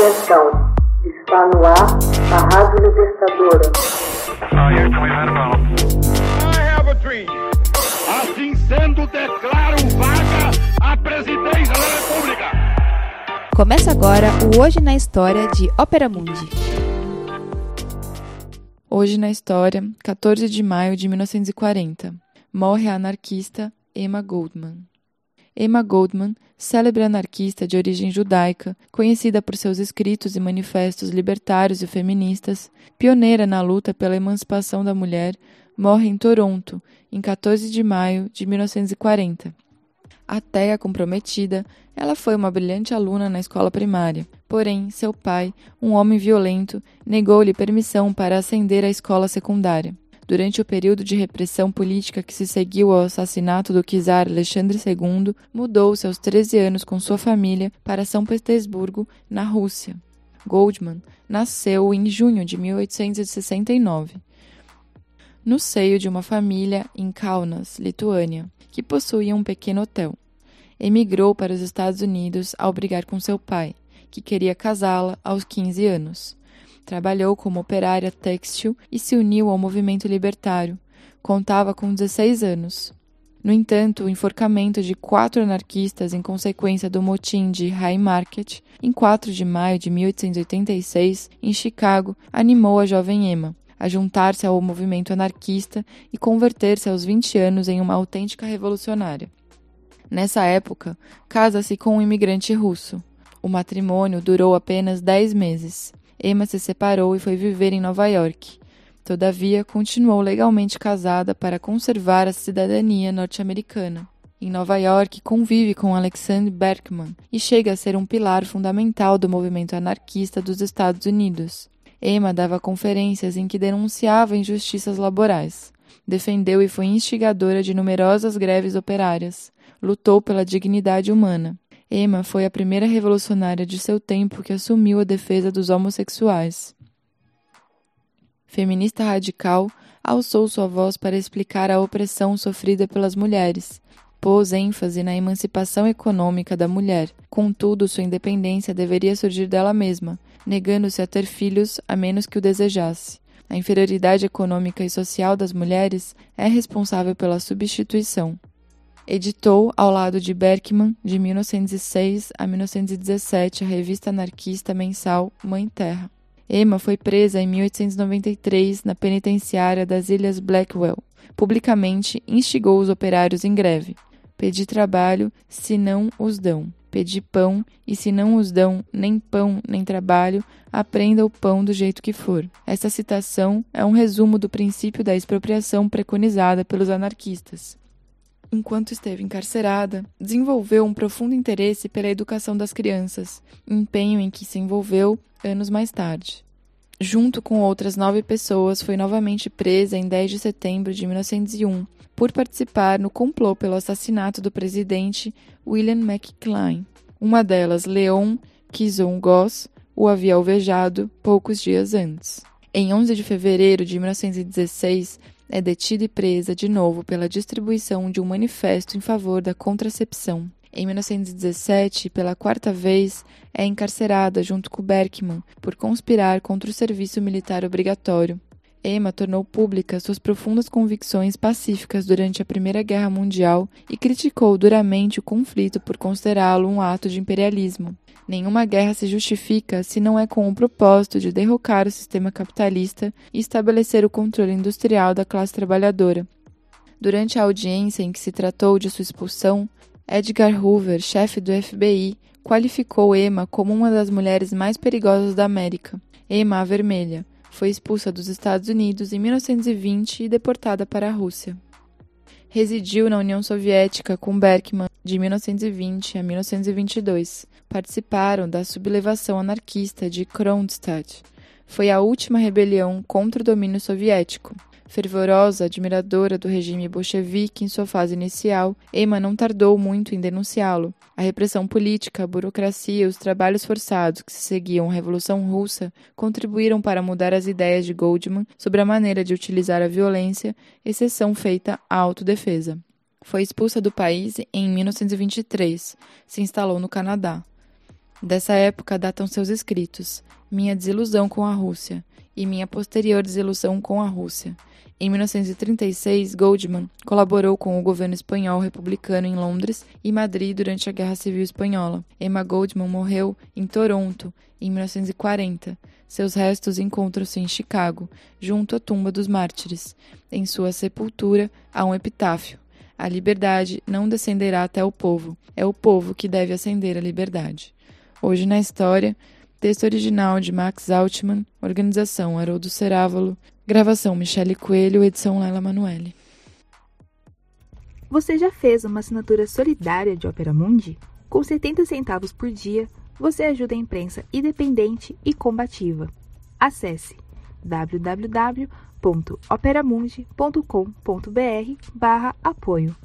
Atenção, está no ar a Rádio Libertadora. Assim sendo, declaro vaga a presidência da República. Começa agora o Hoje na História de Ópera Mundi. Hoje na História, 14 de maio de 1940, morre a anarquista Emma Goldman. Emma Goldman, célebre anarquista de origem judaica, conhecida por seus escritos e manifestos libertários e feministas, pioneira na luta pela emancipação da mulher, morre em Toronto, em 14 de maio de 1940. Até a comprometida, ela foi uma brilhante aluna na escola primária. Porém, seu pai, um homem violento, negou-lhe permissão para ascender à escola secundária. Durante o período de repressão política que se seguiu ao assassinato do czar Alexandre II, mudou-se aos 13 anos com sua família para São Petersburgo, na Rússia. Goldman nasceu em junho de 1869, no seio de uma família em Kaunas, Lituânia, que possuía um pequeno hotel. Emigrou para os Estados Unidos ao brigar com seu pai, que queria casá-la aos 15 anos. Trabalhou como operária têxtil e se uniu ao movimento libertário. Contava com 16 anos. No entanto, o enforcamento de quatro anarquistas em consequência do motim de Haymarket, em 4 de maio de 1886, em Chicago, animou a jovem Emma a juntar-se ao movimento anarquista e converter-se aos 20 anos em uma autêntica revolucionária. Nessa época, casa-se com um imigrante russo. O matrimônio durou apenas 10 meses. Emma se separou e foi viver em Nova York. Todavia, continuou legalmente casada para conservar a cidadania norte-americana. Em Nova York, convive com Alexander Berkman e chega a ser um pilar fundamental do movimento anarquista dos Estados Unidos. Emma dava conferências em que denunciava injustiças laborais. Defendeu e foi instigadora de numerosas greves operárias. Lutou pela dignidade humana. Emma foi a primeira revolucionária de seu tempo que assumiu a defesa dos homossexuais. Feminista radical, alçou sua voz para explicar a opressão sofrida pelas mulheres. Pôs ênfase na emancipação econômica da mulher, contudo, sua independência deveria surgir dela mesma, negando-se a ter filhos a menos que o desejasse. A inferioridade econômica e social das mulheres é responsável pela substituição. Editou, ao lado de Berkman, de 1906 a 1917, a revista anarquista mensal Mãe Terra. Emma foi presa em 1893 na penitenciária das Ilhas Blackwell. Publicamente instigou os operários em greve. Pedi trabalho, se não os dão. Pedi pão, e se não os dão nem pão nem trabalho, aprenda o pão do jeito que for. Esta citação é um resumo do princípio da expropriação preconizada pelos anarquistas enquanto esteve encarcerada, desenvolveu um profundo interesse pela educação das crianças, empenho em que se envolveu anos mais tarde. Junto com outras nove pessoas, foi novamente presa em 10 de setembro de 1901 por participar no complô pelo assassinato do presidente William McLean. Uma delas, Leon Kizon Goss, o havia alvejado poucos dias antes. Em 11 de fevereiro de 1916, é detida e presa de novo pela distribuição de um manifesto em favor da contracepção. Em 1917, pela quarta vez, é encarcerada junto com Berkman por conspirar contra o serviço militar obrigatório. Emma tornou públicas suas profundas convicções pacíficas durante a Primeira Guerra Mundial e criticou duramente o conflito por considerá-lo um ato de imperialismo. Nenhuma guerra se justifica se não é com o propósito de derrocar o sistema capitalista e estabelecer o controle industrial da classe trabalhadora. Durante a audiência em que se tratou de sua expulsão, Edgar Hoover, chefe do FBI, qualificou Emma como uma das mulheres mais perigosas da América. Emma a Vermelha foi expulsa dos Estados Unidos em 1920 e deportada para a Rússia. Residiu na União Soviética com Berkman de 1920 a 1922 participaram da sublevação anarquista de Kronstadt. Foi a última rebelião contra o domínio soviético. Fervorosa admiradora do regime bolchevique em sua fase inicial, Emma não tardou muito em denunciá-lo. A repressão política, a burocracia e os trabalhos forçados que se seguiam à Revolução Russa contribuíram para mudar as ideias de Goldman sobre a maneira de utilizar a violência, exceção feita à autodefesa. Foi expulsa do país em 1923. Se instalou no Canadá. Dessa época datam seus escritos Minha desilusão com a Rússia e Minha posterior desilusão com a Rússia. Em 1936, Goldman colaborou com o governo espanhol republicano em Londres e Madrid durante a Guerra Civil Espanhola. Emma Goldman morreu em Toronto em 1940. Seus restos encontram-se em Chicago, junto à tumba dos mártires. Em sua sepultura há um epitáfio: A liberdade não descenderá até o povo, é o povo que deve ascender a liberdade. Hoje na história, texto original de Max Altman, organização Haroldo Cerávolo, gravação Michele Coelho, edição Lela Manuelle. Você já fez uma assinatura solidária de Opera Mundi? Com 70 centavos por dia, você ajuda a imprensa independente e combativa. Acesse www.operamundi.com.br/apoio.